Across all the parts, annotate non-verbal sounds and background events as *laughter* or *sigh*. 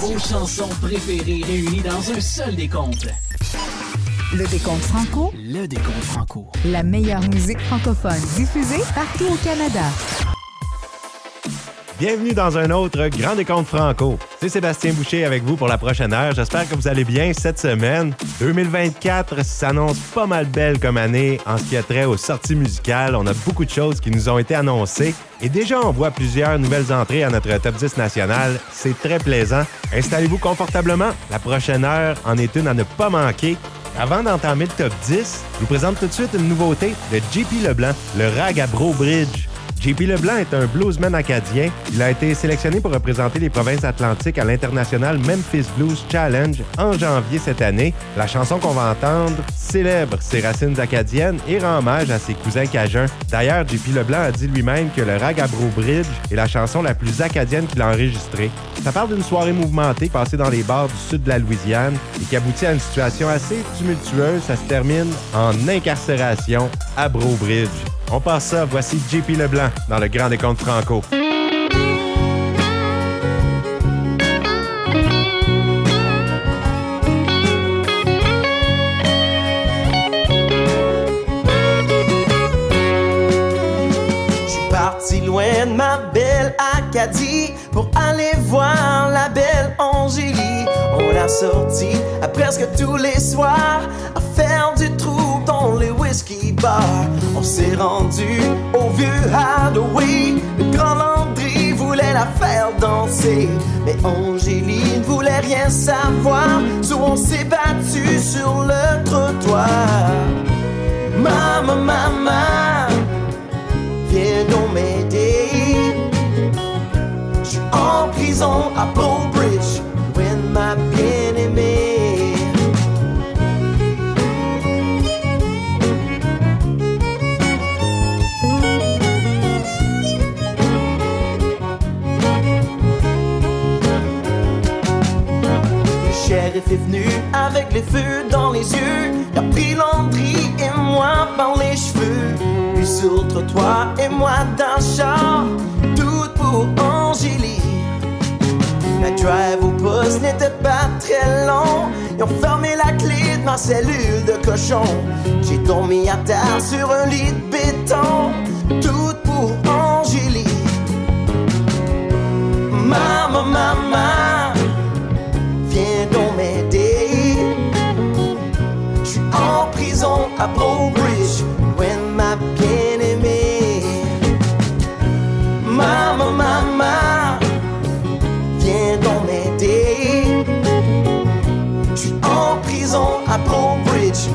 Vos chansons préférées réunies dans un seul décompte. Le décompte franco. Le décompte franco. La meilleure musique francophone diffusée partout au Canada. Bienvenue dans un autre Grand Décompte Franco. C'est Sébastien Boucher avec vous pour la prochaine heure. J'espère que vous allez bien cette semaine. 2024 s'annonce pas mal belle comme année en ce qui a trait aux sorties musicales. On a beaucoup de choses qui nous ont été annoncées. Et déjà, on voit plusieurs nouvelles entrées à notre top 10 national. C'est très plaisant. Installez-vous confortablement. La prochaine heure en est une à ne pas manquer. Avant d'entamer le top 10, je vous présente tout de suite une nouveauté de JP Leblanc, le rag à Bro Bridge. JP Leblanc est un bluesman acadien. Il a été sélectionné pour représenter les provinces atlantiques à l'international Memphis Blues Challenge en janvier cette année. La chanson qu'on va entendre célèbre ses racines acadiennes et rend hommage à ses cousins cajuns. D'ailleurs, JP Leblanc a dit lui-même que le Rag à Bro Bridge est la chanson la plus acadienne qu'il a enregistrée. Ça parle d'une soirée mouvementée passée dans les bars du sud de la Louisiane et qui aboutit à une situation assez tumultueuse. Ça se termine en incarcération à Bro Bridge. On passe ça, voici JP Leblanc dans le Grand Décompte Franco. Parti loin de ma belle Acadie pour aller voir la belle Angélie. On l'a sortie à presque tous les soirs à faire du trou les whisky bars. On s'est rendu au vieux Halloween. Le grand Landry voulait la faire danser, mais Angélie ne voulait rien savoir. So on s'est battu sur le trottoir. Maman, maman viens donc m'aider. Je suis en prison à Bridge, venu avec les feux dans les yeux. A pris Landry et moi par les cheveux. Lui sur trottoir et moi dans le char. Tout pour Angélie. La drive au poste n'était pas très long. Ils ont fermé la clé de ma cellule de cochon. J'ai dormi à terre sur un lit de béton. Tout pour Angélie. Maman, maman prison à Bridge, loin de ma bien-aimée. Maman, maman, viens donc m'aider. Je suis en prison à Bridge,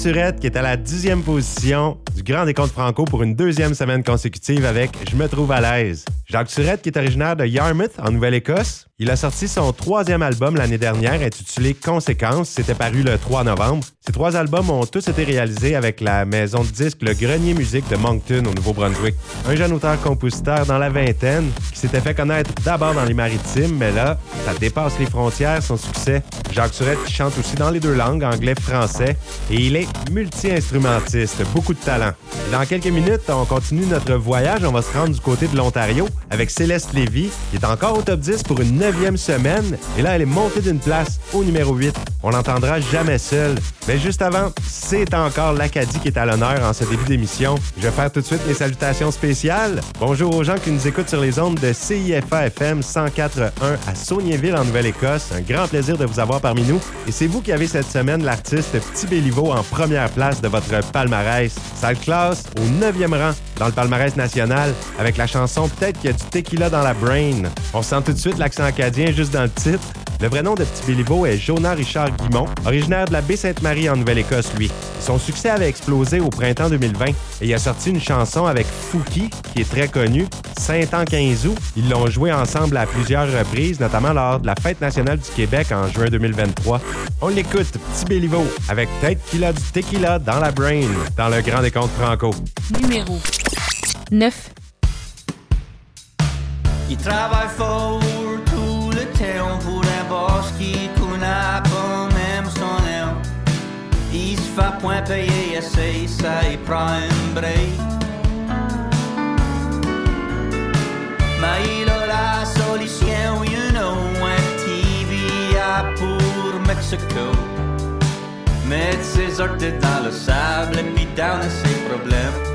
Surette qui est à la dixième position du Grand Décompte Franco pour une deuxième semaine consécutive avec Je me trouve à l'aise. Jacques Surette qui est originaire de Yarmouth en Nouvelle-Écosse. Il a sorti son troisième album l'année dernière intitulé Conséquences. C'était paru le 3 novembre. Ces trois albums ont tous été réalisés avec la maison de disques Le Grenier Musique de Moncton au Nouveau-Brunswick. Un jeune auteur-compositeur dans la vingtaine qui s'était fait connaître d'abord dans les maritimes, mais là, ça dépasse les frontières, son succès. Jacques Surette qui chante aussi dans les deux langues, anglais-français, et il est multi-instrumentiste, beaucoup de talent. Dans quelques minutes, on continue notre voyage. On va se rendre du côté de l'Ontario avec Céleste Lévy, qui est encore au top 10 pour une neuvième semaine. Et là, elle est montée d'une place au numéro 8. On l'entendra jamais seule. Mais juste avant, c'est encore l'Acadie qui est à l'honneur en ce début d'émission. Je vais faire tout de suite mes salutations spéciales. Bonjour aux gens qui nous écoutent sur les ondes de CIFA FM 104.1 à Sauniéville en Nouvelle-Écosse. Un grand plaisir de vous avoir parmi nous. Et c'est vous qui avez cette semaine l'artiste Petit Béliveau en première place de votre palmarès. Ça le classe au 9e rang dans le palmarès national avec la chanson Peut-être y du tequila dans la brain. On sent tout de suite l'accent acadien juste dans le titre. Le vrai nom de Petit Béliveau est Jonah Richard Guimont, originaire de la Baie-Sainte-Marie en Nouvelle-Écosse, lui. Son succès avait explosé au printemps 2020 et il a sorti une chanson avec Fouki, qui est très connue, Saint-Anne-15 Ils l'ont joué ensemble à plusieurs reprises, notamment lors de la Fête nationale du Québec en juin 2023. On l'écoute, Petit Béliveau, avec Tête qu'il a du tequila dans la brain, dans le Grand Décompte Franco. Numéro 9. Il travaille fort tout le temps pour un boss qui connaît pas même son nom. Il se fait point payer assez, ça il prend un break. Mais il a la solution, you know, un TVA pour Mexico. Mettre ses orteils dans le sable et puis down ses problèmes.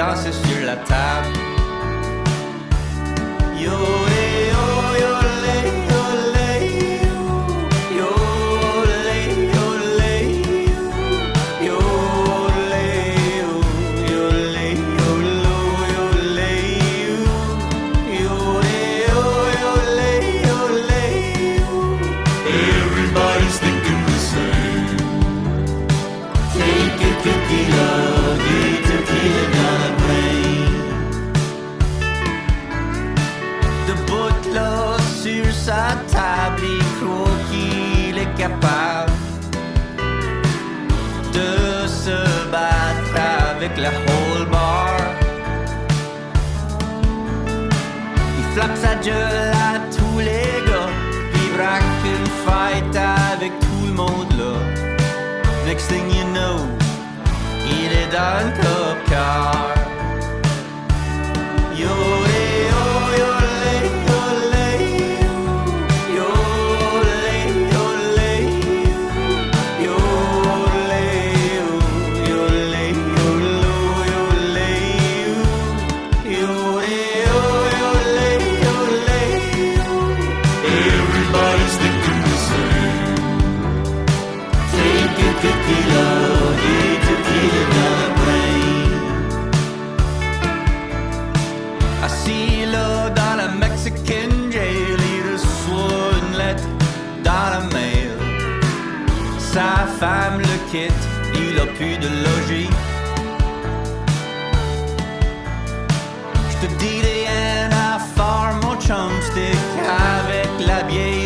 Danser sur la table. Yo, Il flappe plus de logis. Je te dirai rien à faire, mon chum stick avec la vieille.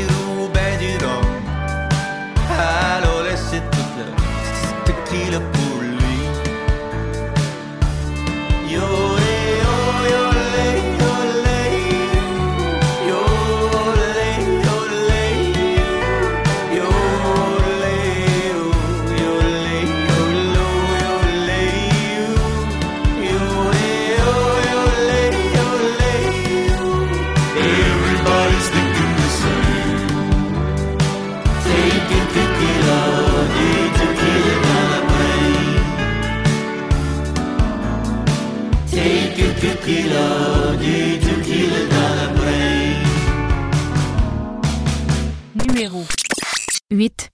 Numéro 8.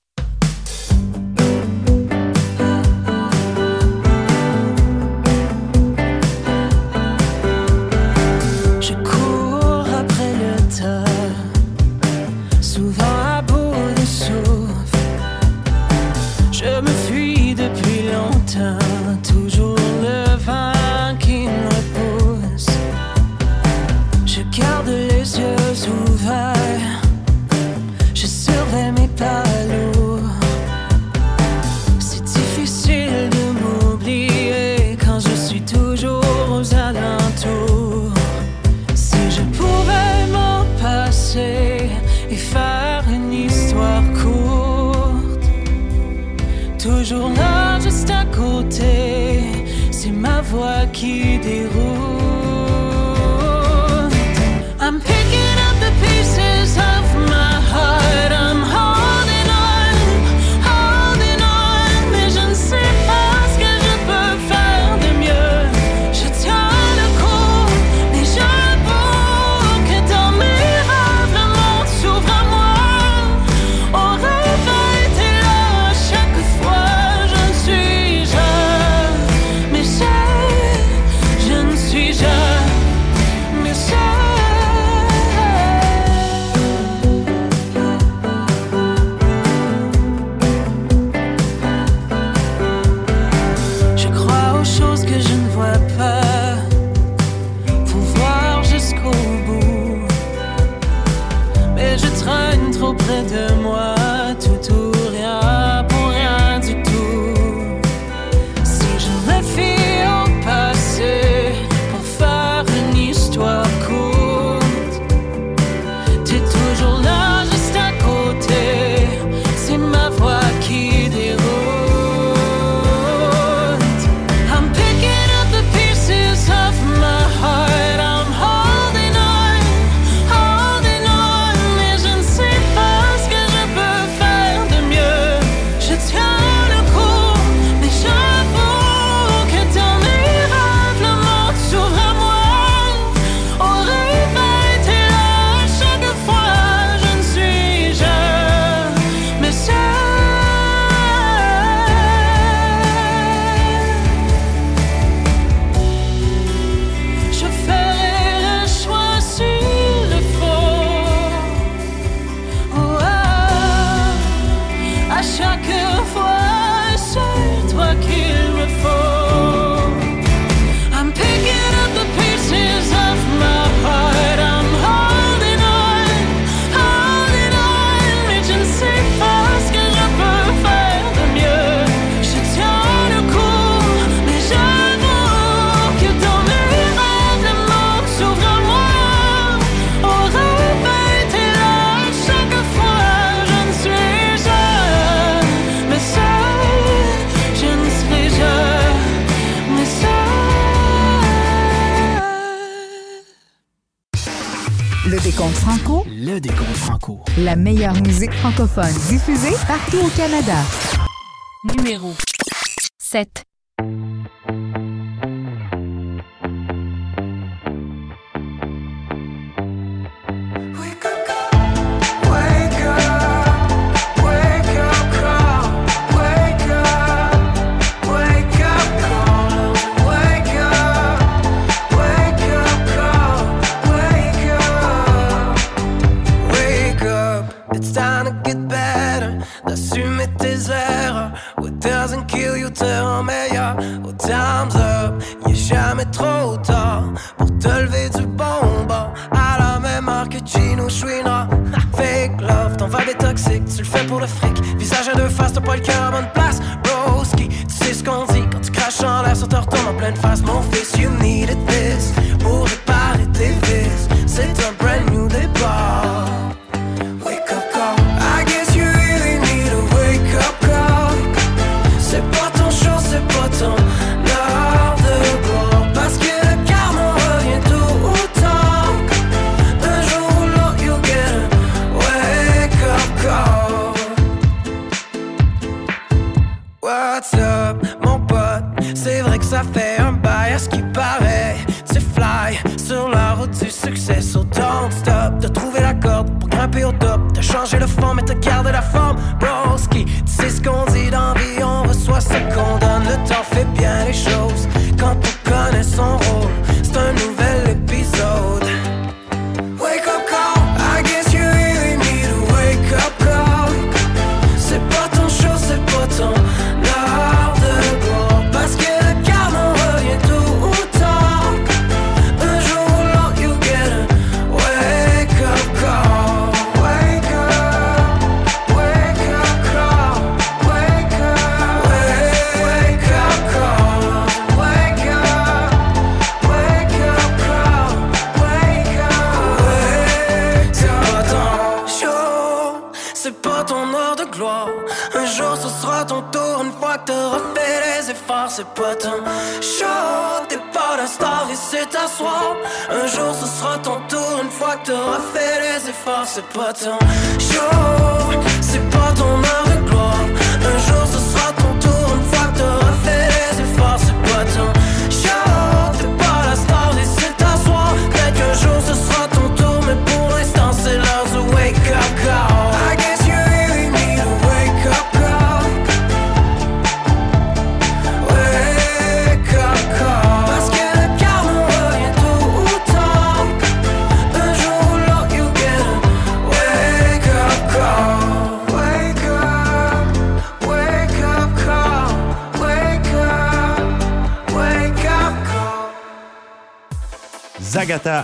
le décompte franco. La meilleure musique francophone diffusée partout au Canada. Numéro 7. What's up, mon pote? C'est vrai que ça fait un bail à ce qui paraît. Tu fly sur la route du succès, so don't stop. T'as trouvé la corde pour grimper au top. T'as changé le fond, mais t'as gardé la forme. Broski, tu sais ce qu'on dit dans vie, on reçoit ce qu'on donne. Le temps fait bien les choses quand on connaît son rôle. Un jour ce sera ton tour, une fois que t'auras fait les efforts, c'est pas ton show, c'est pas ton heure de gloire.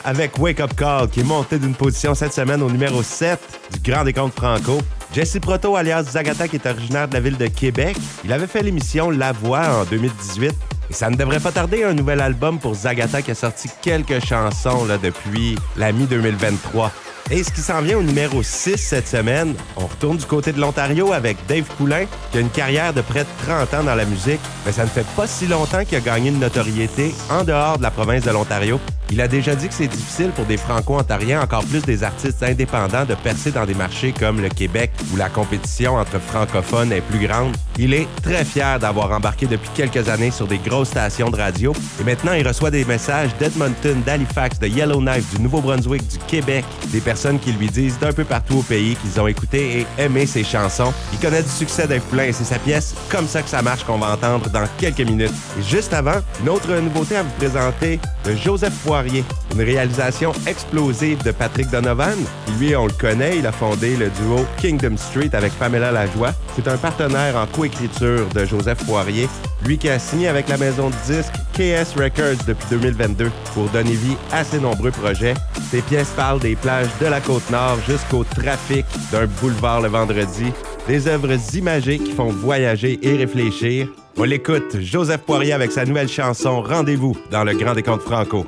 Avec Wake Up Call qui est monté d'une position cette semaine au numéro 7 du Grand Décompte Franco. Jesse Proto alias Zagata qui est originaire de la ville de Québec. Il avait fait l'émission La Voix en 2018 et ça ne devrait pas tarder un nouvel album pour Zagata qui a sorti quelques chansons là, depuis la mi-2023. Et ce qui s'en vient au numéro 6 cette semaine, on retourne du côté de l'Ontario avec Dave Poulain, qui a une carrière de près de 30 ans dans la musique, mais ça ne fait pas si longtemps qu'il a gagné une notoriété en dehors de la province de l'Ontario. Il a déjà dit que c'est difficile pour des Franco-Ontariens, encore plus des artistes indépendants, de percer dans des marchés comme le Québec, où la compétition entre francophones est plus grande. Il est très fier d'avoir embarqué depuis quelques années sur des grosses stations de radio, et maintenant il reçoit des messages d'Edmonton, d'Halifax, de Yellowknife, du Nouveau-Brunswick, du Québec, des personnes qui lui disent d'un peu partout au pays qu'ils ont écouté et aimé ses chansons. Il connaît du succès Dave Poulain et c'est sa pièce Comme ça que ça marche qu'on va entendre dans quelques minutes. Et juste avant, une autre nouveauté à vous présenter de Joseph Poirier, une réalisation explosive de Patrick Donovan. Lui, on le connaît, il a fondé le duo Kingdom Street avec Pamela Lajoie. C'est un partenaire en coécriture de Joseph Poirier, lui qui a signé avec la maison de disques KS Records depuis 2022 pour donner vie à ses nombreux projets. Ses pièces parlent des plages de la Côte-Nord jusqu'au trafic d'un boulevard le vendredi, des œuvres imagées qui font voyager et réfléchir. On l'écoute, Joseph Poirier avec sa nouvelle chanson Rendez-vous dans le Grand Décompte Franco.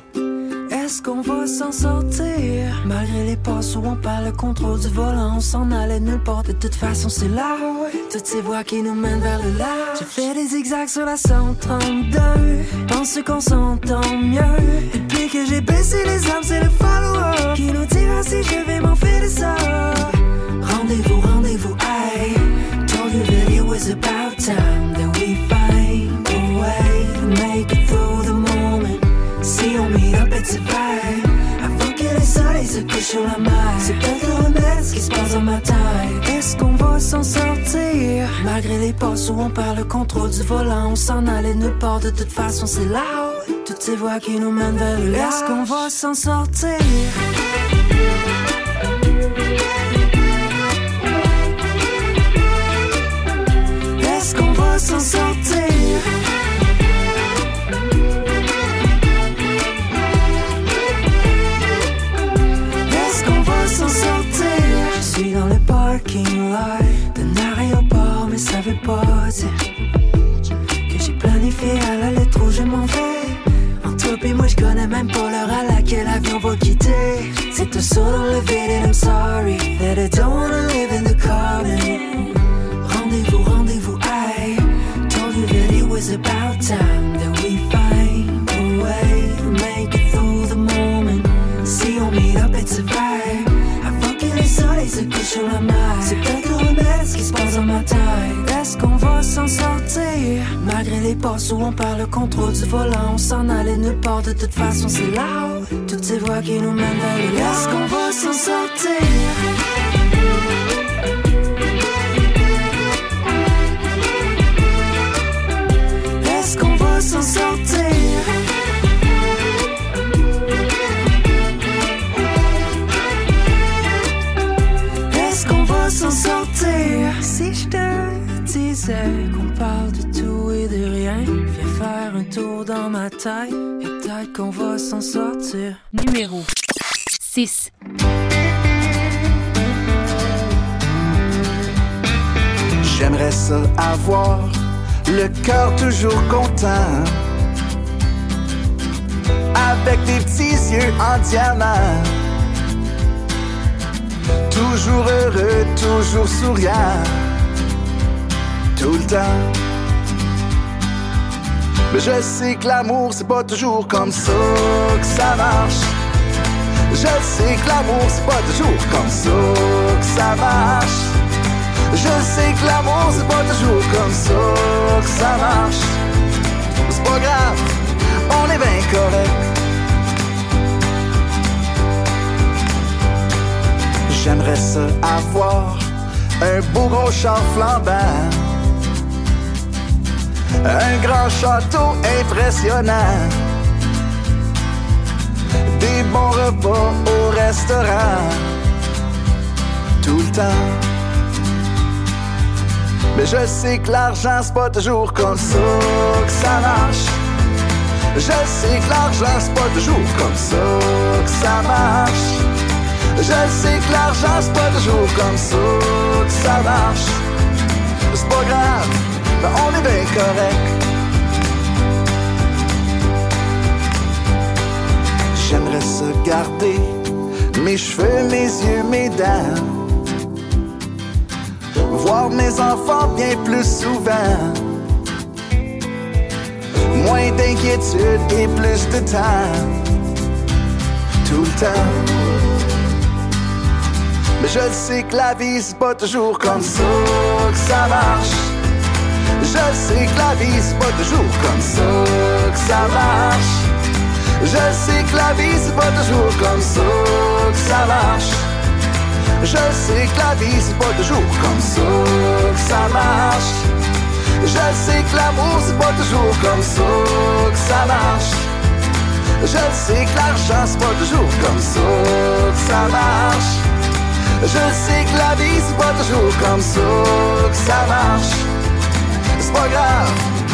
Est-ce qu'on va s'en sortir? Malgré les passes où on perd le contrôle du volant On s'en allait nulle part, de toute façon c'est là Toutes ces voies qui nous mènent vers le large. J'ai fait des zigzags sur la 132 Pense qu'on s'entend mieux que j'ai baissé les armes c'est le follow Qui nous dira si je vais m'en faire de ça. Rendez-vous, rendez-vous, aïe Told you that it was about time That we find a way to make it through the moment? Si on meet up vrai Avant que soleil se couche sur la mer. C'est peut-être le remède ce qui se passe dans ma tête. Est-ce qu'on va s'en sortir? Malgré les passes où on perd le contrôle du volant On s'en allait nulle part. De toute façon c'est là Toutes ces voies qui nous mènent vers le Est-ce qu'on va s'en sortir? Est-ce qu'on va s'en sortir? Parking lot d'un aéroport, mais ça veut pas dire que j'ai planifié à la lettre où je m'en vais. En toi et moi, je connais même pas l'heure à laquelle l'avion va quitter. C'est un saut dans le vide and I'm sorry that I don't wanna live in the car. Rendez-vous, rendez-vous, I told you that it was about time that we find a way to make it through the moment. Si on meet up, it's a vibe. C'est peut-être qui se passe dans ma. Est-ce qu'on va s'en sortir? Malgré les passes où on perd le contrôle du volant, on s'en allait nulle part. De toute façon, c'est là. Toutes ces voies qui nous mènent vers le Est-ce qu'on va s'en sortir? Est-ce qu'on va s'en sortir? Si je te disais qu'on parle de tout et de rien, viens faire un tour dans ma tête et peut-être qu'on va s'en sortir. Numéro 6. J'aimerais ça avoir le cœur toujours content. Avec des petits yeux en diamant. Toujours heureux, toujours souriant. Tout le temps. Mais je sais que l'amour, c'est pas toujours comme ça que ça marche. Je sais que l'amour, c'est pas toujours comme ça que ça marche. Je sais que l'amour c'est pas toujours comme ça que ça marche. C'est pas grave, on est bien correct. J'aimerais avoir un beau gros char flambant. Un grand château impressionnant. Des bons repas au restaurant. Tout le temps. Mais je sais que l'argent c'est pas toujours comme ça que ça marche. Je sais que l'argent c'est pas toujours comme ça que ça marche. Je sais que l'argent c'est pas toujours comme ça que ça marche. C'est pas grave, on est bien correct. J'aimerais se garder mes cheveux, mes yeux, mes dents voir mes enfants bien plus souvent. Moins d'inquiétude et plus de temps. Tout le temps. Mais je sais que la vie c'est pas toujours comme ça que ça marche. Je sais que la vie c'est pas toujours comme ça que ça marche. Je sais que la vie c'est pas toujours comme ça que ça marche. Je sais que la vie c'est pas toujours comme ça que ça marche. Je sais que l'amour c'est pas toujours comme ça que ça marche. Je sais que l'argent c'est pas toujours comme ça que ça marche. Je sais que la vie c'est pas toujours comme ça que ça marche. C'est pas grave,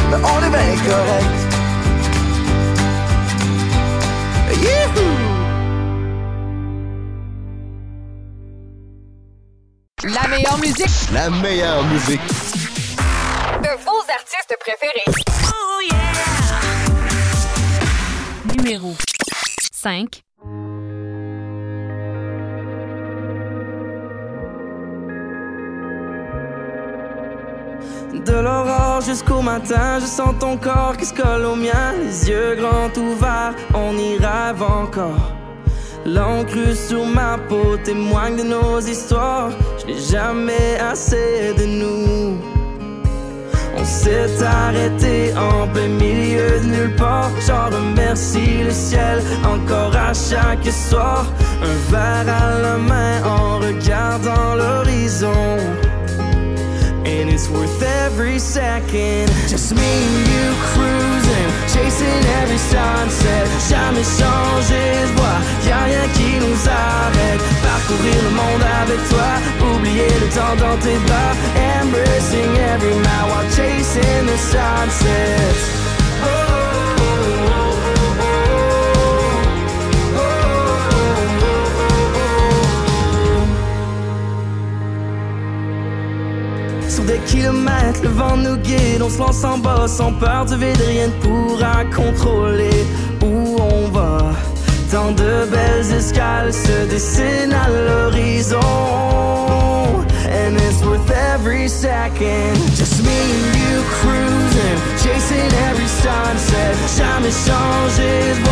mais on est bien correct. Youhou! La meilleure musique La meilleure musique. de vos artistes préférés. Numéro 5. Jusqu'au matin, je sens ton corps qui se colle au mien. Les yeux grands ouverts, on y rêve encore. L'encre sur ma peau témoigne de nos histoires. Je n'ai jamais assez de nous. On s'est arrêté en plein milieu de nulle part. J'en remercie le ciel encore à chaque soir. Un verre à la main en regardant l'horizon. It's worth every second. Just me and you cruising, chasing every sunset. Jamais changer de voie, y'a rien qui nous arrête. Parcourir le monde avec toi, oublier le temps dans tes bras. Embracing every mile while chasing the sunset. Sur des kilomètres, le vent nous guide, on se lance en bas sans peur du vide, rien ne pourra contrôler où on va. Tant de belles escales se dessinent à l'horizon. And it's worth every second. Just me and you cruising, chasing every sunset. Jamais changer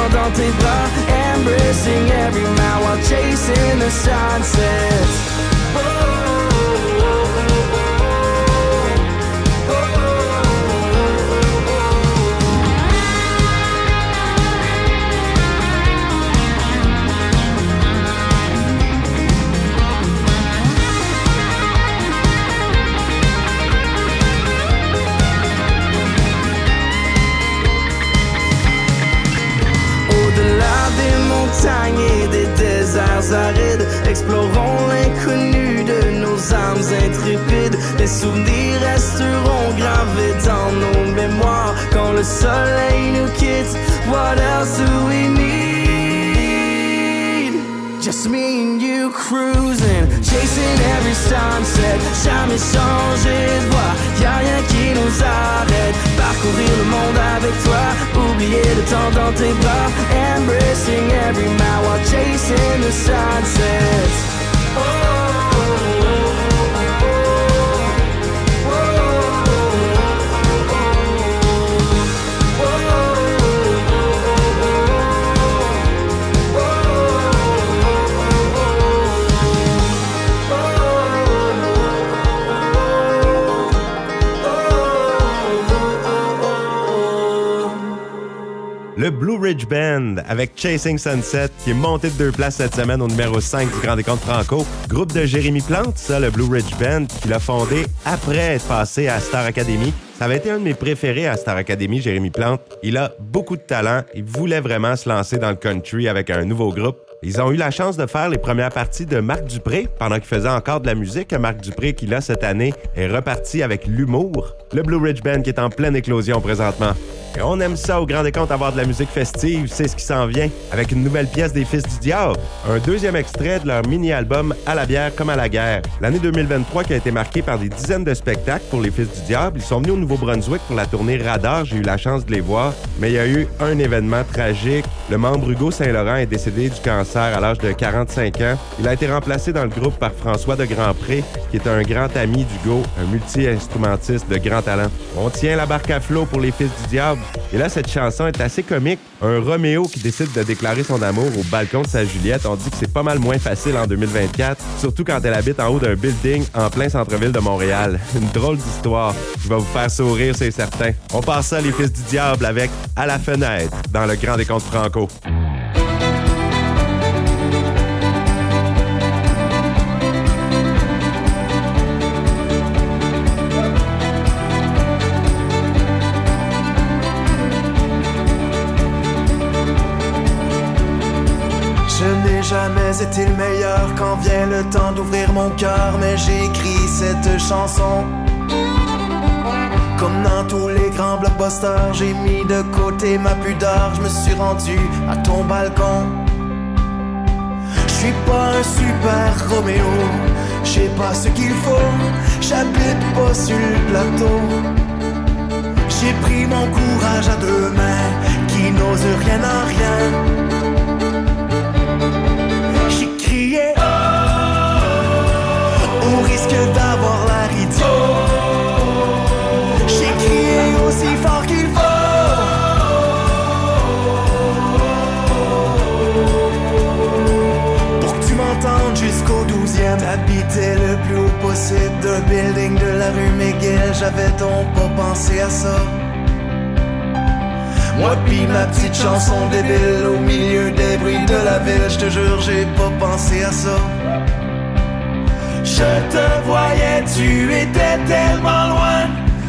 temps dans tes bras. Embracing every mile while chasing the sunset. Souvenirs resteront gravés dans nos mémoires. Quand le soleil nous quitte, what else do we need? Just me and you cruising, chasing every sunset. Jamais changer de voie, y'a rien qui nous arrête. Parcourir le monde avec toi, oublier le temps dans tes bras. Embracing every mile while chasing the sunsets. Le Blue Ridge Band avec Chasing Sunset qui est monté de deux places cette semaine au numéro 5 du Grand Décompte Franco. Groupe de Jérémy Plante, ça, le Blue Ridge Band, qu'il a fondé après être passé à Star Academy. Ça avait été un de mes préférés à Star Academy, Jérémy Plante. Il a beaucoup de talent. Il voulait vraiment se lancer dans le country avec un nouveau groupe. Ils ont eu la chance de faire les premières parties de Marc Dupré pendant qu'il faisait encore de la musique. Marc Dupré, qui là, cette année, est reparti avec l'humour. Le Blue Ridge Band qui est en pleine éclosion présentement. Et on aime ça au Grand Décompte avoir de la musique festive, c'est ce qui s'en vient, avec une nouvelle pièce des Fils du Diable, un deuxième extrait de leur mini-album À la bière comme à la guerre. L'année 2023 qui a été marquée par des dizaines de spectacles pour les Fils du Diable. Ils sont venus au Nouveau-Brunswick pour la tournée Radar, j'ai eu la chance de les voir, mais il y a eu un événement tragique. Le membre Hugo Saint-Laurent est décédé du cancer à l'âge de 45 ans. Il a été remplacé dans le groupe par François de Grandpré, qui est un grand ami d'Hugo, un multi-instrumentiste de grand talent. On tient la barque à flot pour les Fils du Diable. Et là, cette chanson est assez comique. Un Roméo qui décide de déclarer son amour au balcon de sa Juliette. On dit que c'est pas mal moins facile en 2024, surtout quand elle habite en haut d'un building en plein centre-ville de Montréal. *laughs* Une drôle d'histoire qui va vous faire sourire, c'est certain. On passe ça, les Fils du Diable, avec À la fenêtre dans le Grand Décompte Franco. Été le meilleur quand vient le temps d'ouvrir mon cœur, mais j'ai écrit cette chanson. Comme dans tous les grands blockbusters, j'ai mis de côté ma pudeur, je me suis rendu à ton balcon. Je pas un super Roméo, j'ai pas ce qu'il faut, j'habite pas sur le plateau. J'ai pris mon courage à deux mains, qui n'ose rien en rien. J'ai crié aussi fort qu'il faut. Pour que tu m'entendes jusqu'au douzième. T'habitais le plus haut possible d'un building de la rue McGill. J'avais donc pas pensé à ça. Moi pis ma petite chanson débile au milieu des bruits de la ville, je te jure j'ai pas pensé à ça. Je te voyais, tu étais tellement loin,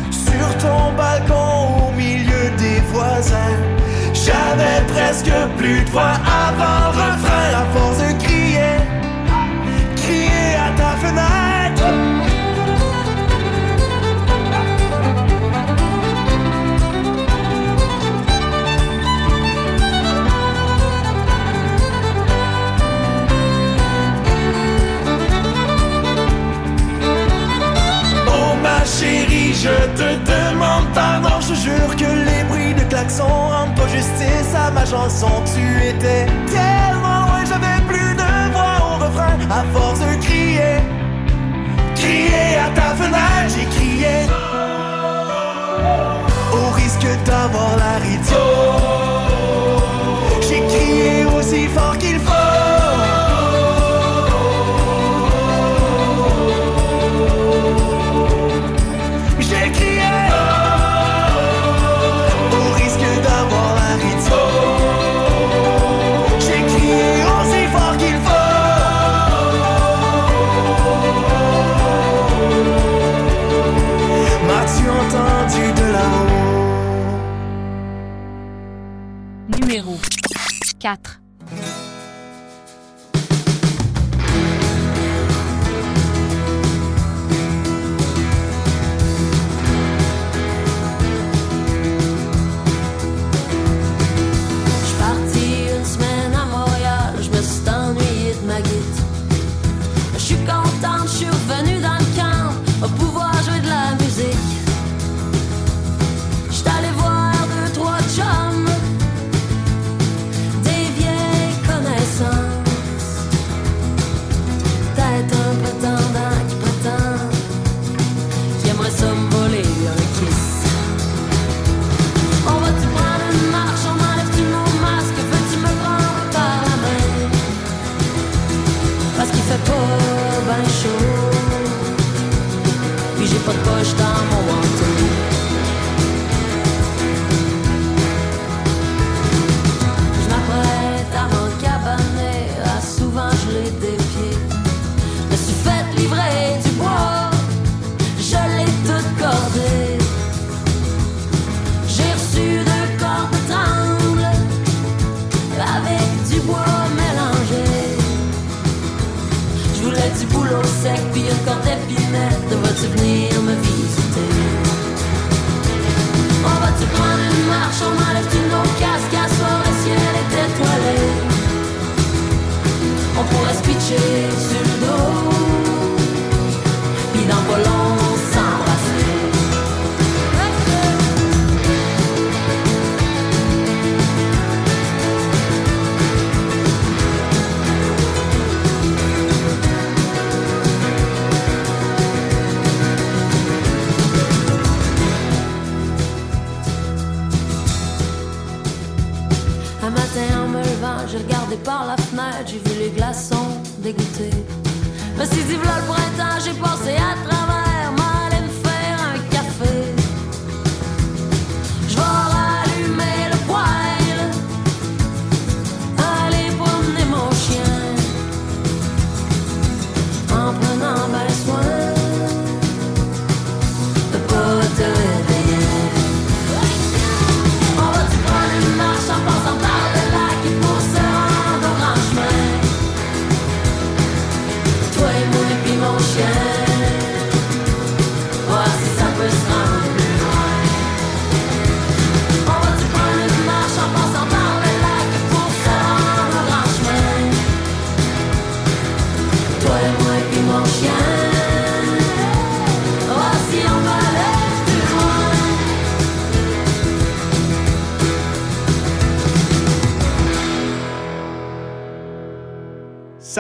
sur ton balcon au milieu des voisins. J'avais presque plus de voix avant le refrain, à force de crier, chérie, je te demande pardon, je jure que les bruits de klaxons rendent pas justice à ma chanson. Tu étais tellement loin, j'avais plus de voix au refrain. À force de crier, crier à ta fenêtre, j'ai crié. Au risque d'avoir l'air idiot, j'ai crié aussi fort qu'il 4.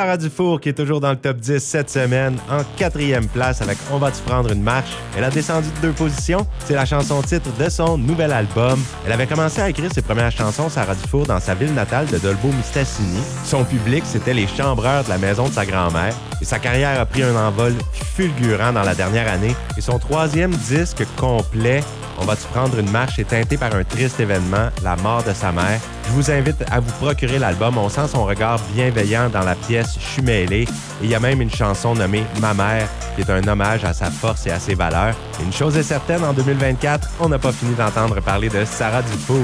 Sarah Dufour qui est toujours dans le top 10 cette semaine, en quatrième place avec On va-tu prendre une marche? Elle a descendu de deux positions. C'est la chanson titre de son nouvel album. Elle avait commencé à écrire ses premières chansons, Sarah Dufour, dans sa ville natale de Dolbeau-Mistassini. Son public, c'était les chambreurs de la maison de sa grand-mère. Et sa carrière a pris un envol fulgurant dans la dernière année. Et son troisième disque complet, On va-tu prendre une marche, est teinté par un triste événement, la mort de sa mère. Je vous invite à vous procurer l'album. On sent son regard bienveillant dans la pièce Je. Et il y a même une chanson nommée Ma mère, qui est un hommage à sa force et à ses valeurs. Une chose est certaine, en 2024, on n'a pas fini d'entendre parler de Sarah Dufour.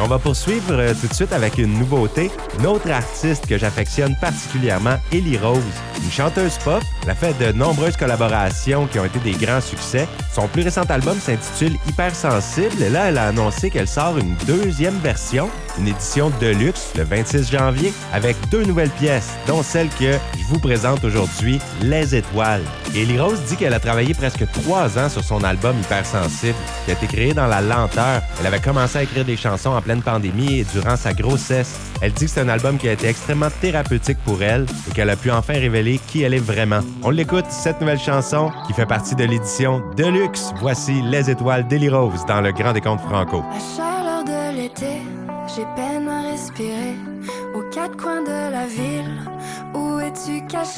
On va poursuivre euh, tout de suite avec une nouveauté. Une autre artiste que j'affectionne particulièrement, Ellie Rose. Une chanteuse pop. Elle a fait de nombreuses collaborations qui ont été des grands succès. Son plus récent album s'intitule Hypersensible. Et là, elle a annoncé qu'elle sort une deuxième version, une édition de luxe le 26 janvier, avec deux nouvelles pièces, dont celle que je vous présente aujourd'hui, Les Étoiles. Ellie Rose dit qu'elle a travaillé presque trois ans sur son album Hypersensible, qui a été créé dans la lenteur. Elle avait commencé à écrire des chansons en pleine pandémie et durant sa grossesse. Elle dit que c'est un album qui a été extrêmement thérapeutique pour elle et qu'elle a pu enfin révéler qui elle est vraiment. On l'écoute, cette nouvelle chanson qui fait partie de l'édition Deluxe. Voici Les Étoiles d'Ellie Rose dans le Grand Décompte Franco.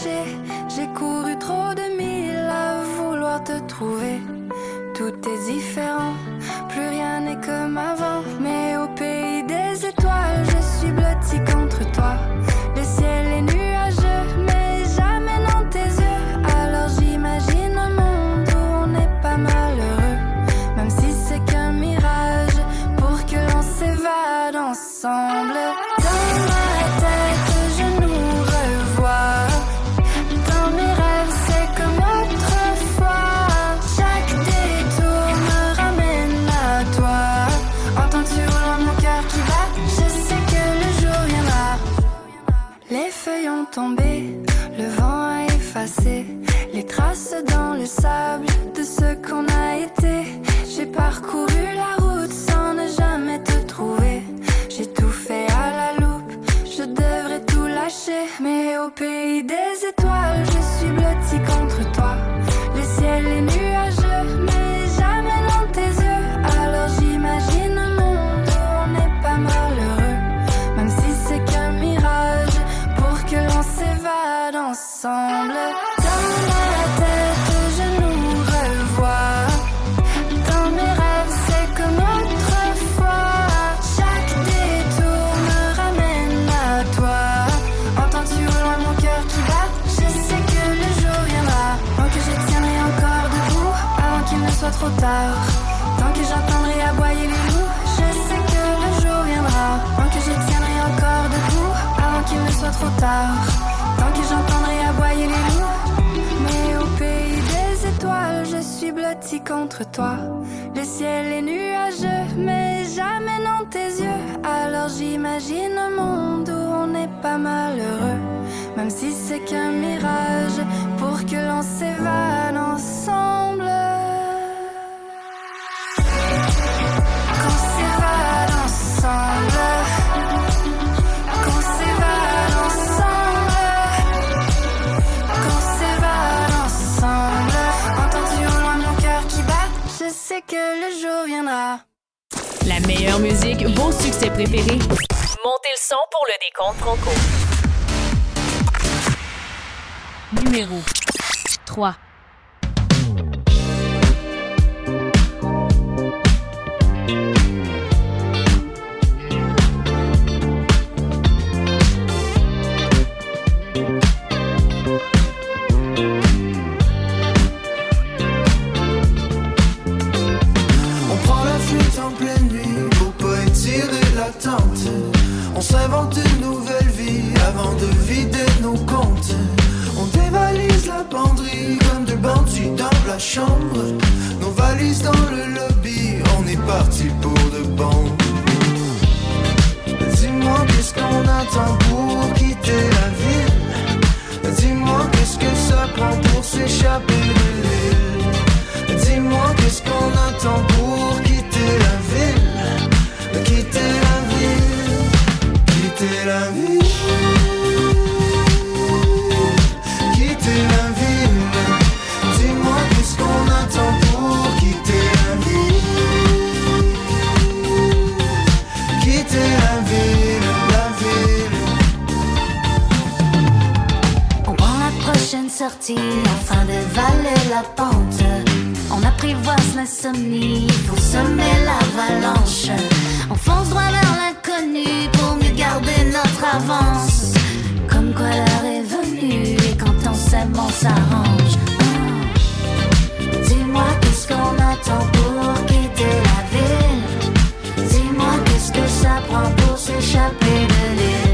J'ai couru trop de milles à vouloir te trouver. Tout est différent, plus rien n'est comme avant. Au pays des étoiles, je suis blotti contre toi. Le ciel est nuageux, mais jamais dans tes yeux. Alors j'imagine un monde où on n'est pas malheureux. Même si c'est qu'un mirage, pour que l'on s'évade ensemble. Tant que j'entendrai aboyer les loups, je sais que le jour viendra. Tant que je tiendrai encore debout, avant qu'il ne soit trop tard. Tant que j'entendrai aboyer les loups. Mais au pays des étoiles, je suis blotti contre toi. Le ciel est nuageux, mais jamais non j'imagine un monde où on n'est pas malheureux, même si c'est qu'un mirage pour que l'on s'évade ensemble. Sais que le jour viendra. La meilleure musique, vos succès préférés. Montez le son pour le décompte Franco. Numéro 3. On s'invente une nouvelle vie avant de vider nos comptes. On dévalise la penderie comme deux bandits dans la chambre. Nos valises dans le lobby, on est parti pour de bon. Dis-moi qu'est-ce qu'on attend pour quitter la ville. Dis-moi qu'est-ce que ça prend pour s'échapper de l'île. Dis-moi qu'est-ce qu'on attend pour quitter la prochaine sortie afin de valer la pente. On apprivoise l'insomnie pour semer l'avalanche. Comme quoi l'heure est venue et quand on s'aime, on s'arrange. Ah. Dis-moi qu'est-ce qu'on attend pour quitter la ville. Dis-moi qu'est-ce que ça prend pour s'échapper de l'île.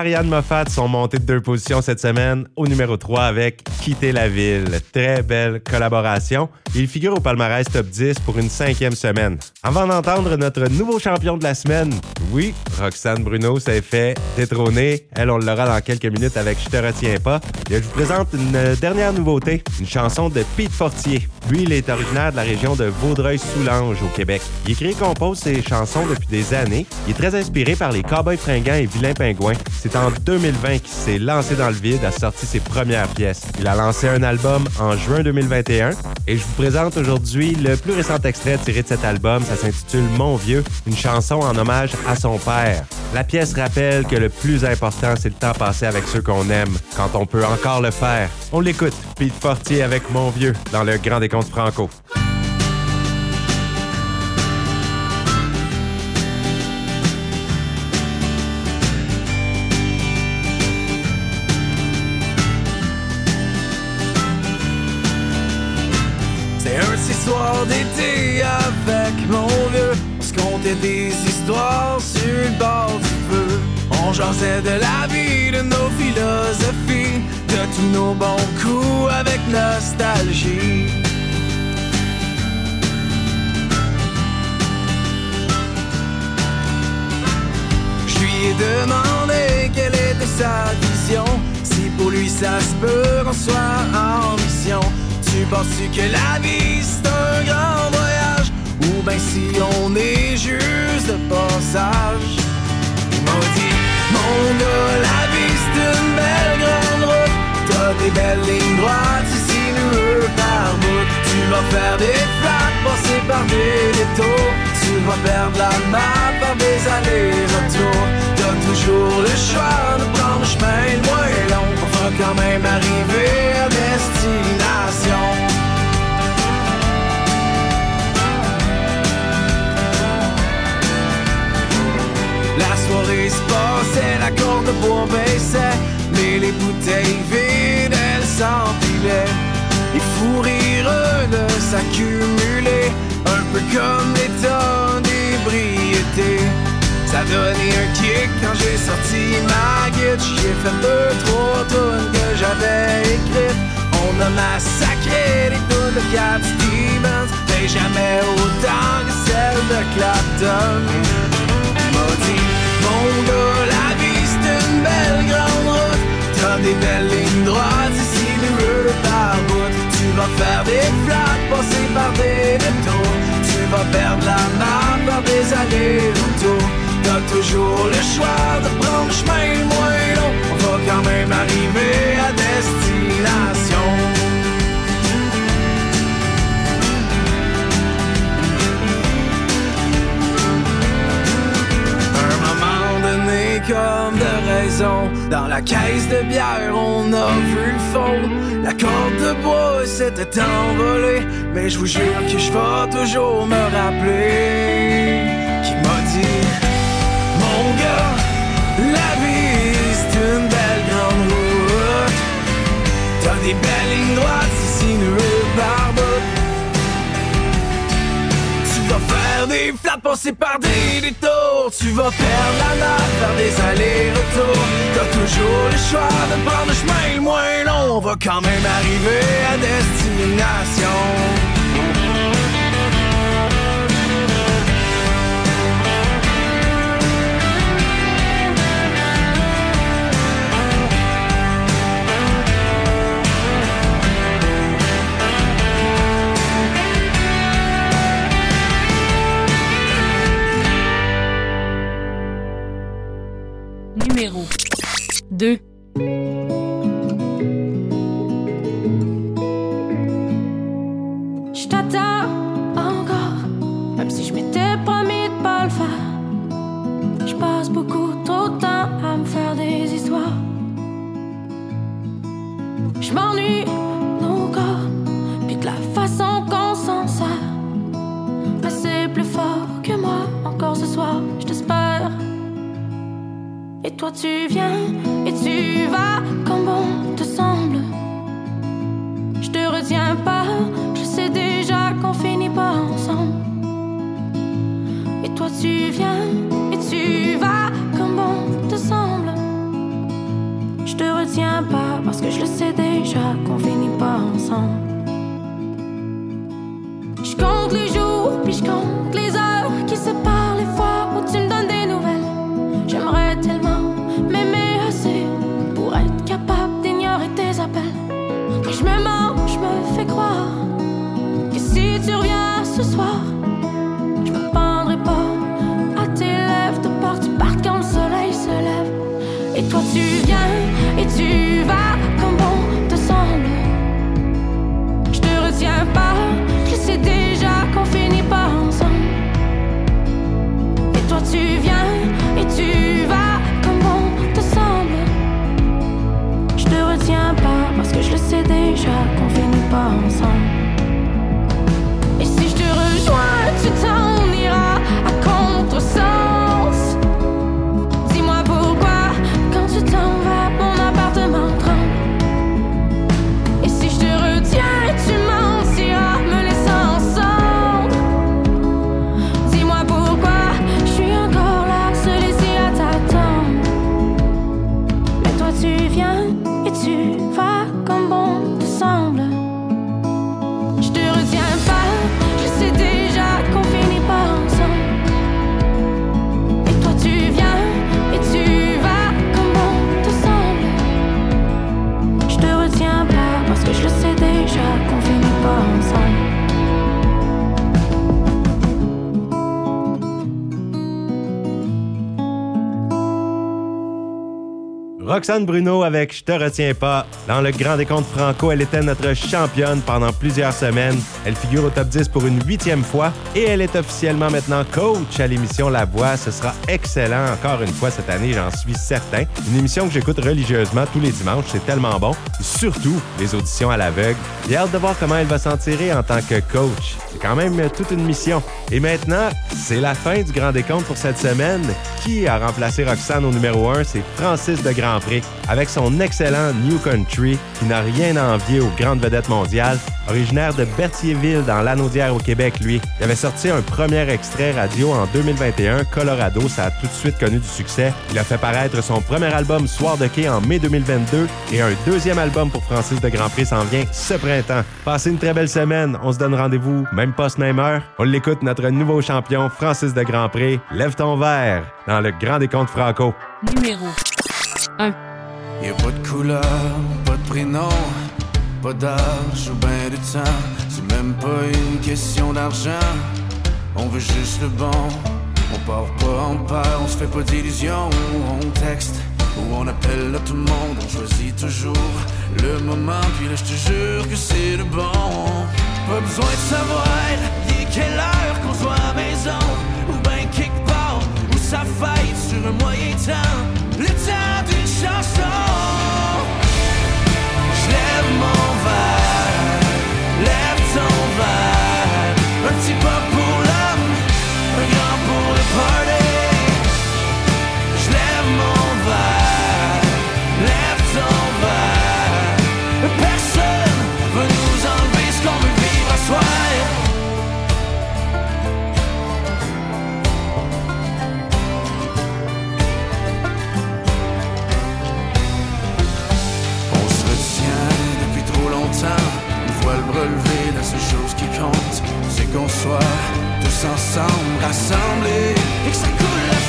Ariane Moffat sont montés de deux positions cette semaine au numéro 3 avec Quitter la ville. Très belle collaboration. Ils figurent au palmarès top 10 pour une cinquième semaine. Avant d'entendre notre nouveau champion de la semaine, oui, Roxane Bruno s'est fait détrôner. Elle, on l'aura dans quelques minutes avec Je te retiens pas. Et je vous présente une dernière nouveauté, une chanson de Pete Fortier. Lui, il est originaire de la région de Vaudreuil-Soulanges au Québec. Il écrit et compose ses chansons depuis des années. Il est très inspiré par les Cowboys fringants et Vilains Pingouins. C'est en 2020 qu'il s'est lancé dans le vide, a sorti ses premières pièces. Il a lancé un album en juin 2021 et je vous présente aujourd'hui le plus récent extrait tiré de cet album. Ça s'intitule Mon vieux, une chanson en hommage à son père. La pièce rappelle que le plus important, c'est le temps passé avec ceux qu'on aime, quand on peut encore le faire. On l'écoute, Pete Fortier avec Mon vieux, dans le Grand Décompte Franco. sur le bord du feu. On jasait de la vie, de nos philosophies, de tous nos bons coups avec nostalgie. Je lui ai demandé quelle était sa vision. Si pour lui ça se peut qu'on soit en mission, tu penses que la vie c'est un grand voyage? Ben si on est juste de passage? Il m'a dit, mon gars, la vie c'est une belle grande route. T'as des belles lignes droites, c'est sinueux par bout. Tu vas faire des flats, passer par des détours. Tu vas perdre la main par des allers-retours. T'as toujours le choix de prendre le chemin le moins long. On va quand même arriver à destination. Soirée se passait, la corde de bois baissait, mais les bouteilles vides, elles s'empilaient. Les fous rires de s'accumuler, un peu comme les tonnes d'ébriété. Ça donnait un kick quand j'ai sorti ma guide. J'ai fait deux, trois tonnes que j'avais écrites. On a massacré les tunes de Cat Stevens, mais jamais autant que celle de Clapton. M'a dit, mon gars, la vie c'est une belle grande route. T'as des belles lignes droites ici, le par bout. Tu vas faire des flats, passer par des détours. Tu vas perdre la main par des allers-retours. T'as toujours le choix de prendre le chemin moins long. On va quand même arriver à destination. Comme de raison. Dans la caisse de bière on a vu le fond. La corde de bois s'était envolée. Mais je vous jure que je vais toujours me rappeler Qui m'a dit Mon gars, la vie c'est une belle grande route. T'as des belles lignes droites des flats, passer par des détours Tu vas perdre la nappe, faire des allers-retours. T'as toujours le choix de prendre le chemin le moins long. On va quand même arriver à destination Roxane Bruno avec Je te retiens pas. Dans le Grand Décompte Franco, elle était notre championne pendant plusieurs semaines. Elle figure au top 10 pour une huitième fois et elle est officiellement maintenant coach à l'émission La Voix. Ce sera excellent encore une fois cette année, j'en suis certain. Une émission que j'écoute religieusement tous les dimanches, c'est tellement bon. Surtout les auditions à l'aveugle. J'ai hâte de voir comment elle va s'en tirer en tant que coach. C'est quand même toute une mission. Et maintenant, c'est la fin du Grand Décompte pour cette semaine. Qui a remplacé Roxane au numéro 1? C'est Francis de Grand Prix. Avec son excellent New Country, qui n'a rien à envier aux grandes vedettes mondiales, originaire de Berthierville dans l'Anaudière au Québec, lui. Il avait sorti un premier extrait radio en 2021, Colorado. Ça a tout de suite connu du succès. Il a fait paraître son premier album Soir de quai en mai 2022 et un deuxième album pour Francis de Grand Prix s'en vient ce printemps. Passez une très belle semaine. On se donne rendez-vous, même poste, même heure. On l'écoute, notre nouveau champion, Francis de Grand Prix. Lève ton verre dans le Grand Décompte Franco. Numéro 1. Y a pas de couleur, pas de prénom, pas d'âge ou ben de temps. C'est même pas une question d'argent. On veut juste le bon. On part pas en peur, on se fait pas d'illusions. On texte ou on appelle tout le monde. On choisit toujours le moment. Puis là, je te jure que c'est le bon. Pas besoin de savoir, il est quelle heure qu'on soit à maison. Ou ben quelque part, où ça faille sur un moyen temps. Le temps d'une chanson. Soit tous ensemble, rassemblés, et que ça coule